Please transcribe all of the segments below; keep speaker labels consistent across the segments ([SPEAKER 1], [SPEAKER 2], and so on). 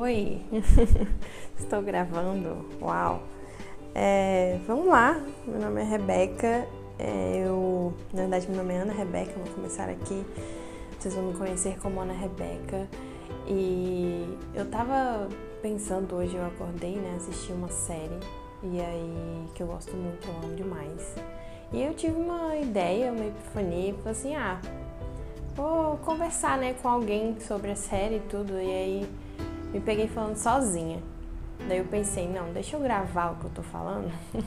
[SPEAKER 1] Oi, estou gravando, uau! É, vamos lá, meu nome é Rebeca, é, eu, na verdade, meu nome é Ana Rebeca, vou começar aqui, vocês vão me conhecer como Ana Rebeca. E eu tava pensando hoje, eu acordei, né, assisti uma série, e aí, que eu gosto muito, eu amo demais. E eu tive uma ideia, uma epifania, falei assim, ah, vou conversar, né, com alguém sobre a série e tudo, e aí me peguei falando sozinha. Daí eu pensei, não, deixa eu gravar o que eu tô falando.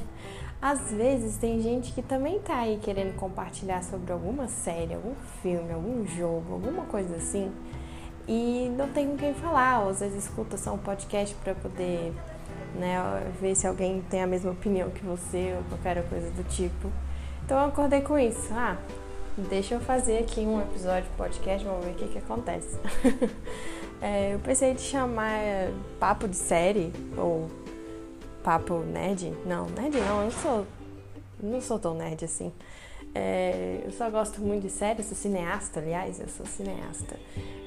[SPEAKER 1] Às vezes tem gente que também tá aí querendo compartilhar sobre alguma série, algum filme, algum jogo, alguma coisa assim, e não tem com quem falar, ou às vezes escuta só um podcast para poder né, ver se alguém tem a mesma opinião que você ou qualquer coisa do tipo. Então eu acordei com isso. Ah, deixa eu fazer aqui um episódio de podcast, vamos ver o que, que acontece. É, eu pensei de chamar papo de série ou papo nerd. Não, nerd não, eu não sou, não sou tão nerd assim. É, eu só gosto muito de série, sou cineasta, aliás, eu sou cineasta.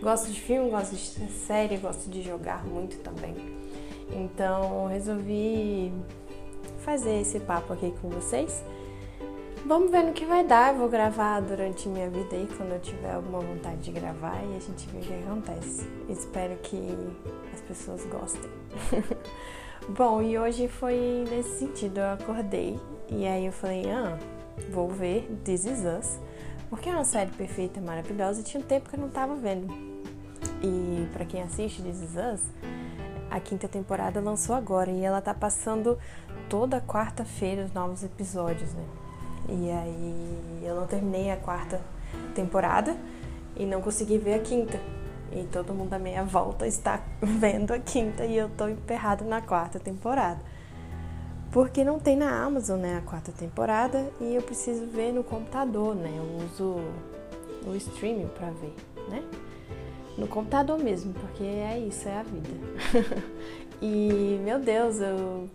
[SPEAKER 1] Gosto de filme, gosto de série, gosto de jogar muito também. Então resolvi fazer esse papo aqui com vocês. Vamos ver no que vai dar. Eu vou gravar durante minha vida aí, quando eu tiver alguma vontade de gravar e a gente vê o que acontece. Espero que as pessoas gostem. Bom, e hoje foi nesse sentido. Eu acordei e aí eu falei, ah, vou ver This Is Us, porque é uma série perfeita, maravilhosa e tinha um tempo que eu não tava vendo. E para quem assiste This Is Us, a quinta temporada lançou agora e ela tá passando toda quarta-feira os novos episódios, né? E aí eu não terminei a quarta temporada e não consegui ver a quinta. E todo mundo à minha volta está vendo a quinta e eu tô emperrada na quarta temporada. Porque não tem na Amazon, né, a quarta temporada e eu preciso ver no computador, né? Eu uso o streaming para ver, né? No computador mesmo, porque é isso, é a vida. e meu Deus, eu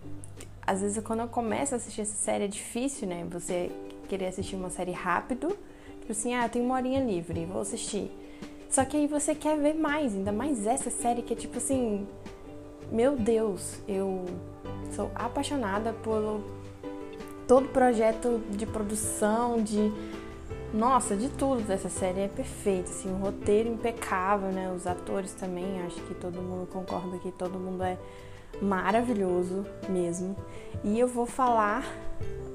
[SPEAKER 1] às vezes quando eu começo a assistir essa série é difícil, né? Você querer assistir uma série rápido, tipo assim, ah, tem uma horinha livre, vou assistir. Só que aí você quer ver mais, ainda mais essa série que é tipo assim, meu Deus, eu sou apaixonada por todo projeto de produção, de nossa, de tudo dessa série é perfeito, assim, um roteiro impecável, né? Os atores também, acho que todo mundo concorda que todo mundo é maravilhoso mesmo. E eu vou falar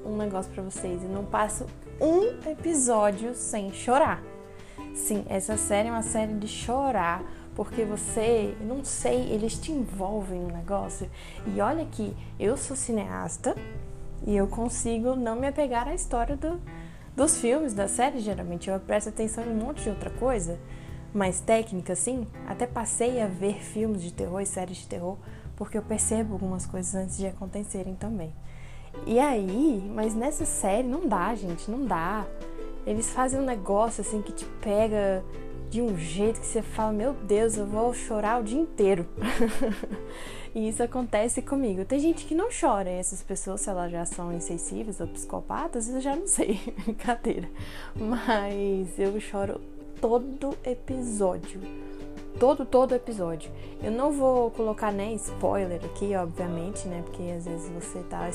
[SPEAKER 1] um negócio para vocês e não passo um episódio sem chorar. Sim, essa série é uma série de chorar, porque você, não sei, eles te envolvem no negócio. E olha que eu sou cineasta e eu consigo não me apegar à história do, dos filmes, da série, geralmente. Eu presto atenção em um monte de outra coisa, mais técnica, assim. Até passei a ver filmes de terror e séries de terror porque eu percebo algumas coisas antes de acontecerem também. E aí, mas nessa série não dá, gente, não dá. Eles fazem um negócio assim que te pega de um jeito que você fala, meu Deus, eu vou chorar o dia inteiro. e isso acontece comigo. Tem gente que não chora, e essas pessoas, se elas já são insensíveis ou psicopatas, eu já não sei, brincadeira. Mas eu choro todo episódio todo, todo episódio. Eu não vou colocar nem spoiler aqui, obviamente, né? Porque às vezes você tá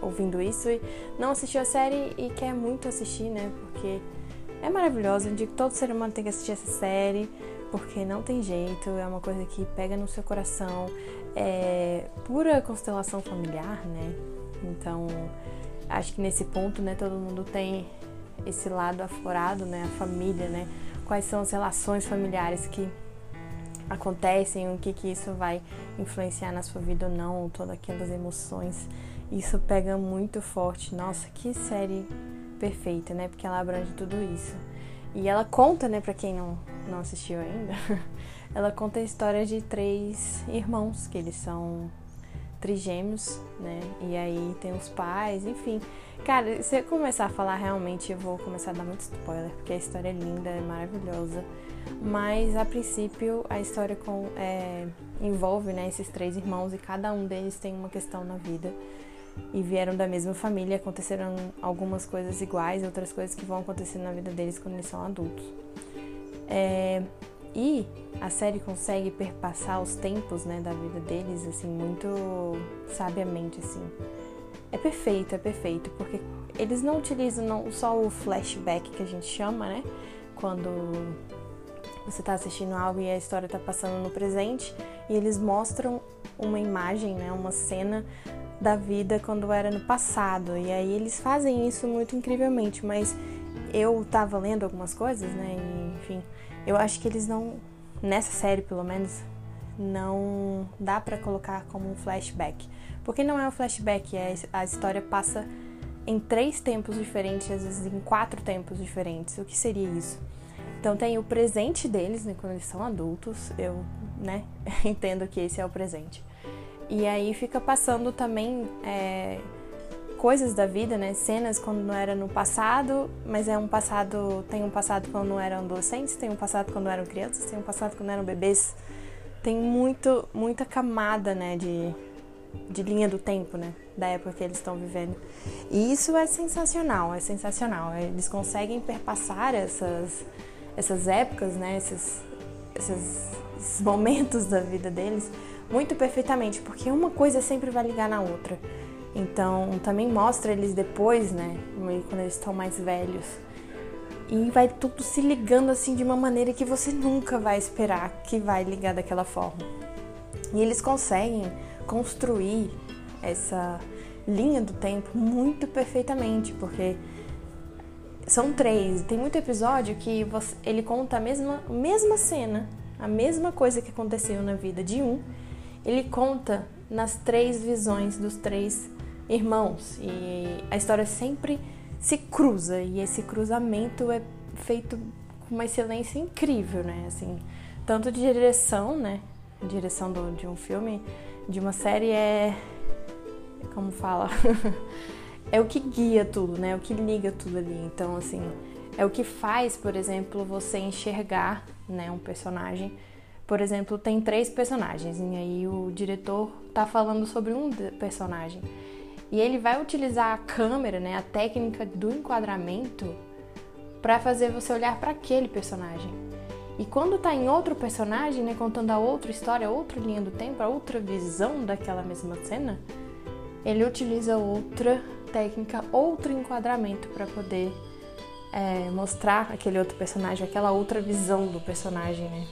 [SPEAKER 1] ouvindo isso e não assistiu a série e quer muito assistir, né? Porque é maravilhosa. Eu digo que todo ser humano tem que assistir essa série, porque não tem jeito, é uma coisa que pega no seu coração. É pura constelação familiar, né? Então, acho que nesse ponto, né, todo mundo tem esse lado aflorado, né? A família, né? Quais são as relações familiares que acontecem, o que que isso vai influenciar na sua vida ou não, todas aquelas emoções. Isso pega muito forte. Nossa, que série perfeita, né? Porque ela abrange tudo isso. E ela conta, né, para quem não, não assistiu ainda, ela conta a história de três irmãos, que eles são trigêmeos, né? E aí tem os pais, enfim. Cara, se eu começar a falar realmente, eu vou começar a dar muito spoiler, porque a história é linda, é maravilhosa. Mas a princípio a história com, é, envolve né, esses três irmãos e cada um deles tem uma questão na vida. E vieram da mesma família, aconteceram algumas coisas iguais, outras coisas que vão acontecer na vida deles quando eles são adultos. É, E a série consegue perpassar os tempos, né, da vida deles, assim, muito sabiamente, assim. É perfeito, é perfeito, porque eles não utilizam não, só o flashback que a gente chama, né, quando você está assistindo algo e a história está passando no presente, e eles mostram uma imagem, né, uma cena da vida quando era no passado. E aí eles fazem isso muito incrivelmente, mas eu tava lendo algumas coisas, né, e, enfim, eu acho que eles não nessa série, pelo menos, não dá para colocar como um flashback. Porque não é um flashback, é, a história passa em três tempos diferentes, às vezes em quatro tempos diferentes. O que seria isso? Então tem o presente deles, né, quando eles são adultos, eu né, entendo que esse é o presente. E aí fica passando também é, coisas da vida, né? Cenas quando não era no passado, mas é um passado. Tem um passado quando não eram adolescentes, tem um passado quando eram crianças, tem um passado quando eram bebês. Tem muito, muita camada, né? De, de linha do tempo, né? Da época que eles estão vivendo. E isso é sensacional, é sensacional. Eles conseguem perpassar essas, essas épocas, né? Esses, esses, esses momentos da vida deles muito perfeitamente, porque uma coisa sempre vai ligar na outra. Então, também mostra eles depois, né? Quando eles estão mais velhos. E vai tudo se ligando assim de uma maneira que você nunca vai esperar que vai ligar daquela forma. E eles conseguem construir essa linha do tempo muito perfeitamente, porque são três. Tem muito episódio que você, ele conta a mesma, mesma cena, a mesma coisa que aconteceu na vida de um, ele conta nas três visões dos três irmãos. E a história sempre se cruza e esse cruzamento é feito com uma excelência incrível, né? Assim, tanto de direção, né? A direção do, de um filme, de uma série é como fala, é o que guia tudo, né? É o que liga tudo ali. Então, assim, é o que faz, por exemplo, você enxergar, né, um personagem. Por exemplo, tem três personagens e aí o diretor tá falando sobre um personagem. E ele vai utilizar a câmera, né, a técnica do enquadramento para fazer você olhar para aquele personagem. E quando tá em outro personagem, né, contando a outra história, outra linha do tempo, a outra visão daquela mesma cena, ele utiliza outra técnica, outro enquadramento para poder é, mostrar aquele outro personagem, aquela outra visão do personagem, né?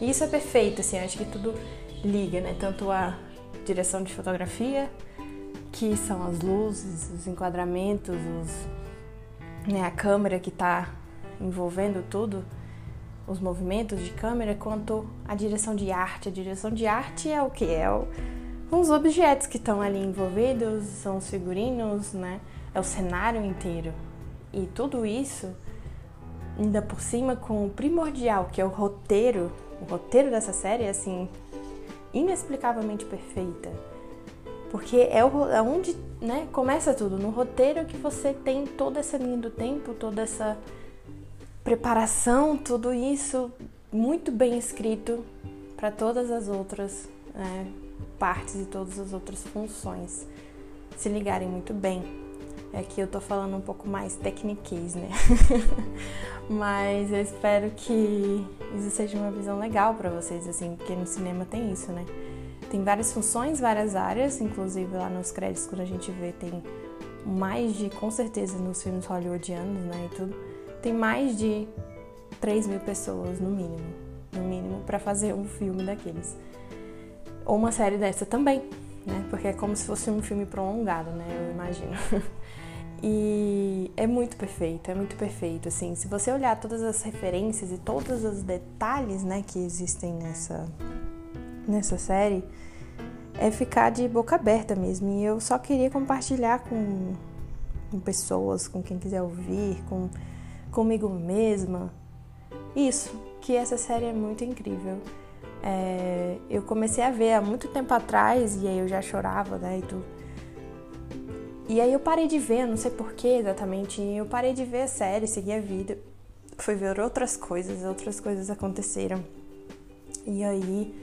[SPEAKER 1] E isso é perfeito, assim, acho que tudo liga, né? Tanto a direção de fotografia, que são as luzes, os enquadramentos, os, né, a câmera que está envolvendo tudo, os movimentos de câmera, quanto a direção de arte. A direção de arte é o que? É o, os objetos que estão ali envolvidos, são os figurinos, né? É o cenário inteiro. E tudo isso, ainda por cima, com o primordial, que é o roteiro. O roteiro dessa série é assim, inexplicavelmente perfeita porque é, é onde né, começa tudo, no roteiro que você tem toda essa linha do tempo, toda essa preparação, tudo isso muito bem escrito para todas as outras né, partes e todas as outras funções se ligarem muito bem. É eu tô falando um pouco mais tecniquez, né? Mas eu espero que isso seja uma visão legal para vocês, assim, porque no cinema tem isso, né? Tem várias funções, várias áreas, inclusive lá nos créditos, quando a gente vê, tem mais de, com certeza, nos filmes hollywoodianos, né, e tudo, tem mais de 3 mil pessoas, no mínimo, no mínimo, para fazer um filme daqueles. Ou uma série dessa também, né, porque é como se fosse um filme prolongado, né, eu imagino. E é muito perfeito, é muito perfeito, assim, se você olhar todas as referências e todos os detalhes, né, que existem nessa nessa série é ficar de boca aberta mesmo. E eu só queria compartilhar com, com pessoas, com quem quiser ouvir, com comigo mesma. Isso, que essa série é muito incrível. É, eu comecei a ver há muito tempo atrás e aí eu já chorava, né, e tudo. E aí eu parei de ver, não sei porquê exatamente, eu parei de ver a série, segui a vida. Fui ver outras coisas, outras coisas aconteceram. E aí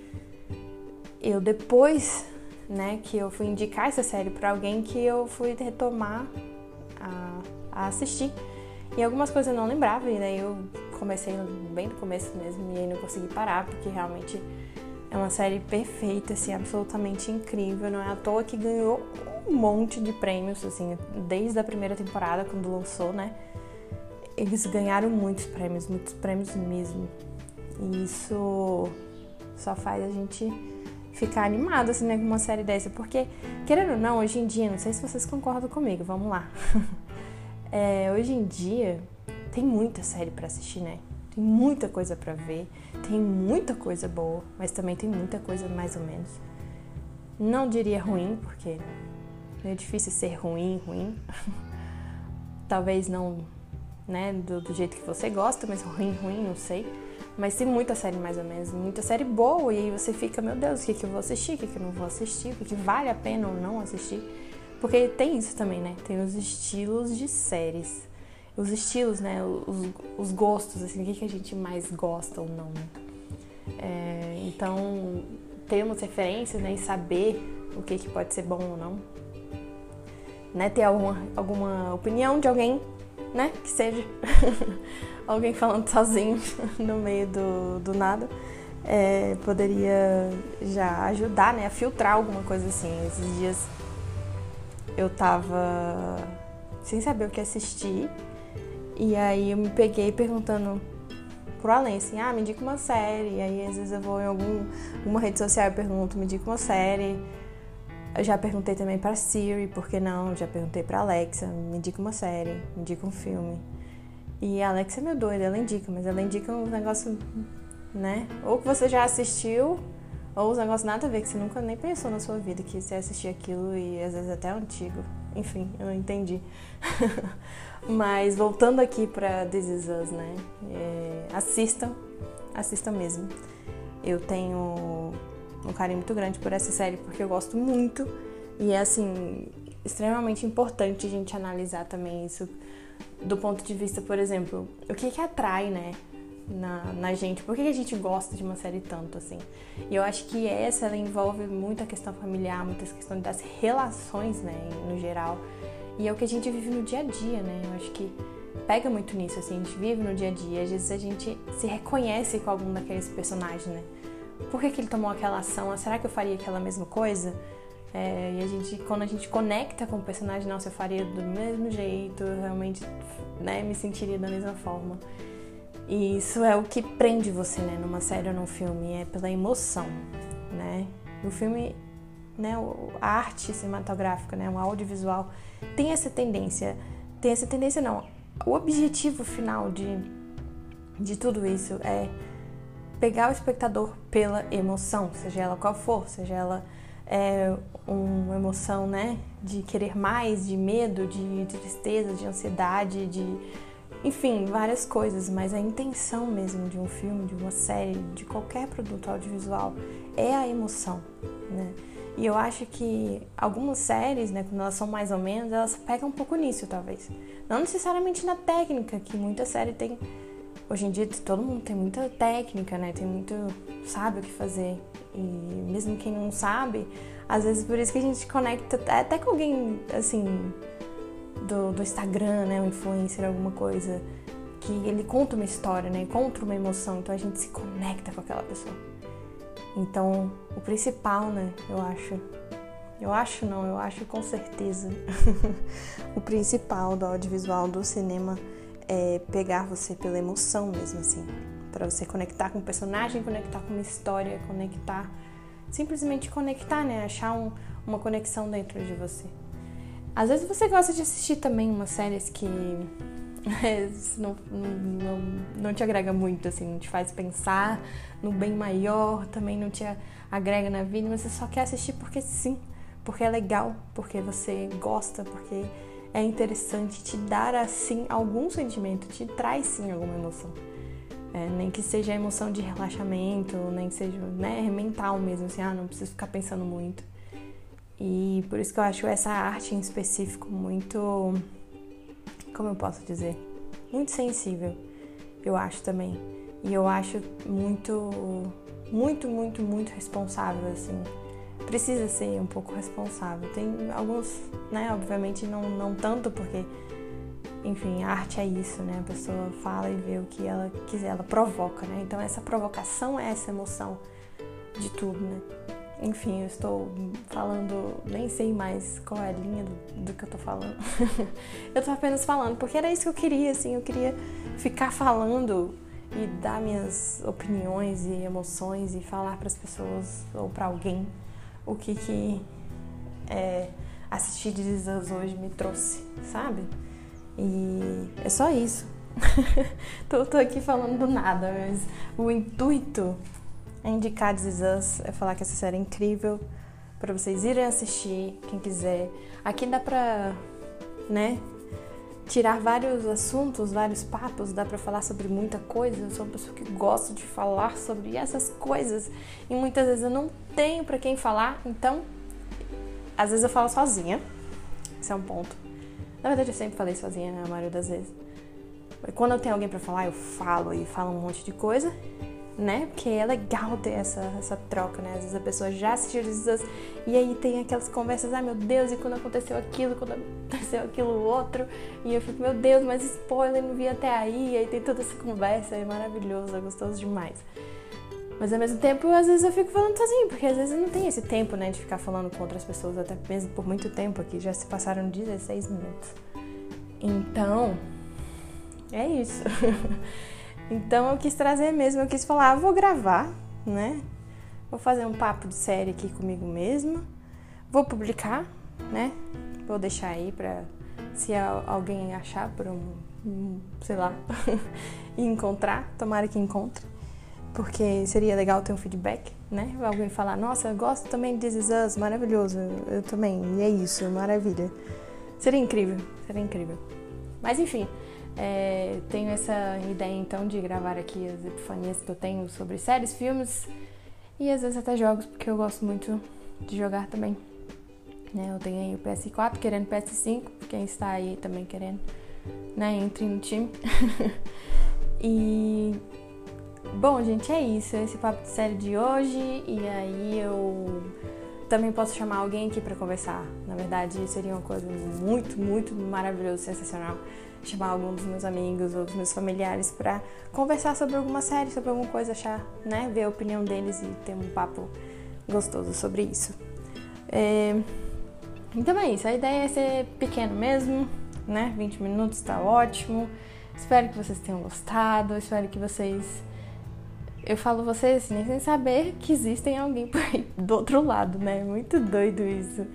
[SPEAKER 1] eu depois, né, que eu fui indicar essa série para alguém que eu fui retomar a, a, assistir. E algumas coisas eu não lembrava, e daí eu comecei bem no começo mesmo, e aí não consegui parar, porque realmente é uma série perfeita, assim, absolutamente incrível. Não é à toa que ganhou um monte de prêmios, assim, desde a primeira temporada, quando lançou, né? Eles ganharam muitos prêmios, muitos prêmios mesmo. E isso só faz a gente ficar animado, assim, né, com uma série dessa. Porque, querendo ou não, hoje em dia, não sei se vocês concordam comigo, vamos lá. é, hoje em dia, tem muita série para assistir, né? Tem muita coisa para ver, tem muita coisa boa, mas também tem muita coisa mais ou menos. Não diria ruim, porque é difícil ser ruim, ruim. Talvez não, né, do, do jeito que você gosta, mas ruim, ruim, não sei. Mas tem muita série mais ou menos, muita série boa, e aí você fica, meu Deus, o que, que eu vou assistir, o que, que eu não vou assistir, o que, vale a pena ou não assistir. Porque tem isso também, né? Tem os estilos de séries. Os estilos, né? Os, os gostos, assim, o que, que a gente mais gosta ou não, né? É, então, referências, né? E saber o que, que pode ser bom ou não. Né? Ter alguma, alguma opinião de alguém, né? Que seja. alguém falando sozinho no meio do, do nada, é, poderia já ajudar, né, a filtrar alguma coisa assim. Esses dias eu tava sem saber o que assistir e aí eu me peguei perguntando pro Além, assim, ah, me indica uma série. E aí às vezes eu vou em algum, uma rede social e pergunto, me indica uma série. Eu já perguntei também para Siri, por que não? Já perguntei para Alexa, me indica uma série, me indica um filme. E a Alexa é meio doida, ela indica, mas ela indica um negócio, né? Ou que você já assistiu, ou os negócios nada a ver, que você nunca nem pensou na sua vida que você assistia aquilo e às vezes até é antigo. Enfim, eu não entendi. mas voltando aqui pra This Is Us, né? É, assistam, assistam mesmo. Eu tenho um carinho muito grande por essa série porque eu gosto muito e é assim extremamente importante a gente analisar também isso do ponto de vista, por exemplo, o que que atrai, né, na, na gente? Por que, que a gente gosta de uma série tanto, assim? E eu acho que essa, ela envolve muita questão familiar, muitas questões das relações, né, no geral. E é o que a gente vive no dia a dia, né? Eu acho que pega muito nisso, assim, a gente vive no dia a dia, às vezes a gente se reconhece com algum daqueles personagens, né? Por que, que ele tomou aquela ação? Será que eu faria aquela mesma coisa? É, e a gente, quando a gente conecta com o personagem, nossa, eu faria do mesmo jeito, eu realmente né, me sentiria da mesma forma. E isso é o que prende você, né, numa série ou num filme, é pela emoção, né? O filme, né, a arte cinematográfica, né, o audiovisual tem essa tendência, tem essa tendência não, o objetivo final de, de tudo isso é pegar o espectador pela emoção, seja ela qual for, seja ela é, uma emoção, né, de querer mais, de medo, de tristeza, de ansiedade, de enfim, várias coisas, mas a intenção mesmo de um filme, de uma série, de qualquer produto audiovisual é a emoção, né? E eu acho que algumas séries, né, quando elas são mais ou menos, elas pegam um pouco nisso, talvez. Não necessariamente na técnica, que muita série tem. Hoje em dia todo mundo tem muita técnica, né? Tem muito. sabe o que fazer. E mesmo quem não sabe, às vezes por isso que a gente conecta até com alguém assim do, do Instagram, né, um influencer, alguma coisa, que ele conta uma história, né, conta uma emoção, então a gente se conecta com aquela pessoa. Então, o principal, né, eu acho, eu acho não, eu acho com certeza, o principal do audiovisual, do cinema, é pegar você pela emoção mesmo, assim, para você conectar com o personagem, conectar com uma história, conectar simplesmente conectar, né? Achar um, uma conexão dentro de você. Às vezes você gosta de assistir também umas séries que não, não, não te agrega muito, assim, não te faz pensar no bem maior, também não te agrega na vida, mas você só quer assistir porque sim, porque é legal, porque você gosta, porque é interessante te dar assim algum sentimento, te traz sim alguma emoção. É, nem que seja emoção de relaxamento, nem que seja né, mental mesmo, assim, ah, não preciso ficar pensando muito. E por isso que eu acho essa arte em específico muito. Como eu posso dizer? Muito sensível, eu acho também. E eu acho muito, muito, muito, muito responsável, assim. Precisa ser um pouco responsável. Tem alguns, né, obviamente não, não tanto, porque enfim, arte é isso, né? A pessoa fala e vê o que ela quiser, ela provoca, né? Então essa provocação é essa emoção de tudo, né? Enfim, eu estou falando, nem sei mais qual é a linha do, do que eu tô falando. eu tô apenas falando, porque era isso que eu queria, assim, eu queria ficar falando e dar minhas opiniões e emoções e falar para as pessoas ou para alguém o que que é, assistir This hoje me trouxe, sabe? E é só isso. tô, tô aqui falando do nada, mas o intuito é indicar Us, é falar que essa série é incrível para vocês irem assistir, quem quiser. Aqui dá pra, né, tirar vários assuntos, vários papos, dá para falar sobre muita coisa. Eu sou uma pessoa que gosta de falar sobre essas coisas e muitas vezes eu não tenho para quem falar, então às vezes eu falo sozinha. Esse é um ponto. Na verdade, eu sempre falei sozinha, né, a maioria das vezes. Quando eu tenho alguém para falar, eu falo e falo um monte de coisa né? Porque é legal ter essa, essa troca, né? Às vezes a pessoa já assistiu Jesus e aí tem aquelas conversas, ai ah, meu Deus, e quando aconteceu aquilo, quando aconteceu aquilo outro, e eu fico, meu Deus, mas spoiler, não vi até aí, e aí tem toda essa conversa, é maravilhoso, é gostoso demais. Mas ao mesmo tempo, às vezes eu fico falando sozinho, porque às vezes eu não tenho esse tempo, né, de ficar falando com outras pessoas, até mesmo por muito tempo aqui, já se passaram 16 minutos. Então, é isso. Então eu quis trazer mesmo, eu quis falar, ah, vou gravar, né? Vou fazer um papo de série aqui comigo mesma. Vou publicar, né? Vou deixar aí pra se alguém achar por um, sei lá, encontrar, tomara que encontre. Porque seria legal ter um feedback, né? Alguém falar, nossa, eu gosto também de This Is Us, maravilhoso. Eu também, e é isso, maravilha. Seria incrível, seria incrível. Mas enfim, é, tenho essa ideia então de gravar aqui as epifanias que eu tenho sobre séries, filmes e às vezes até jogos, porque eu gosto muito de jogar também. Né, eu tenho aí o PS4 querendo PS5, quem está aí também querendo, né? Entre no time. e bom, gente, é isso. Esse papo de série de hoje. E aí eu também posso chamar alguém aqui para conversar. Na verdade, seria uma coisa muito, muito maravilhosa, sensacional chamar algum dos meus amigos ou dos meus familiares para conversar sobre alguma série, sobre alguma coisa, achar, né, ver a opinião deles e ter um papo gostoso sobre isso. É... Então é isso, a ideia é ser pequeno mesmo, né? 20 minutos tá ótimo. Espero que vocês tenham gostado, espero que vocês. Eu falo vocês assim, sem saber que existem alguém por aí do outro lado, né? Muito doido isso.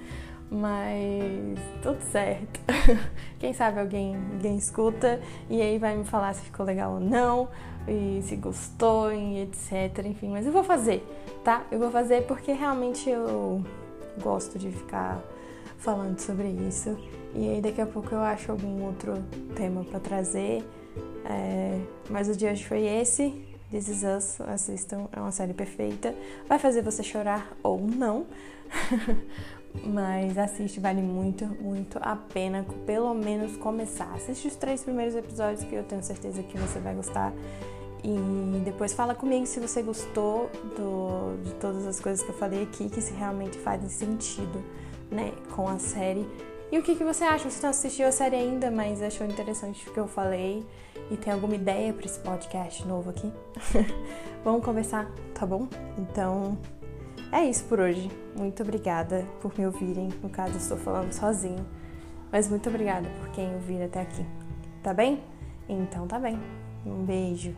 [SPEAKER 1] Mas tudo certo. Quem sabe alguém, alguém escuta e aí vai me falar se ficou legal ou não, e se gostou e etc. Enfim, mas eu vou fazer, tá? Eu vou fazer porque realmente eu gosto de ficar falando sobre isso. E aí daqui a pouco eu acho algum outro tema para trazer. É, mas o de hoje foi esse. This Is Us, assistam, é uma série perfeita. Vai fazer você chorar ou não. Mas assiste, vale muito, muito a pena pelo menos começar. Assiste os três primeiros episódios que eu tenho certeza que você vai gostar. E depois fala comigo se você gostou do, de todas as coisas que eu falei aqui, que se realmente fazem sentido né, com a série. E o que, que você acha? Você não assistiu a série ainda, mas achou interessante o que eu falei e tem alguma ideia para esse podcast novo aqui? Vamos conversar, tá bom? Então, é isso por hoje. Muito obrigada por me ouvirem. No caso, estou falando sozinho. Mas muito obrigada por quem ouvir até aqui. Tá bem? Então tá bem. Um beijo.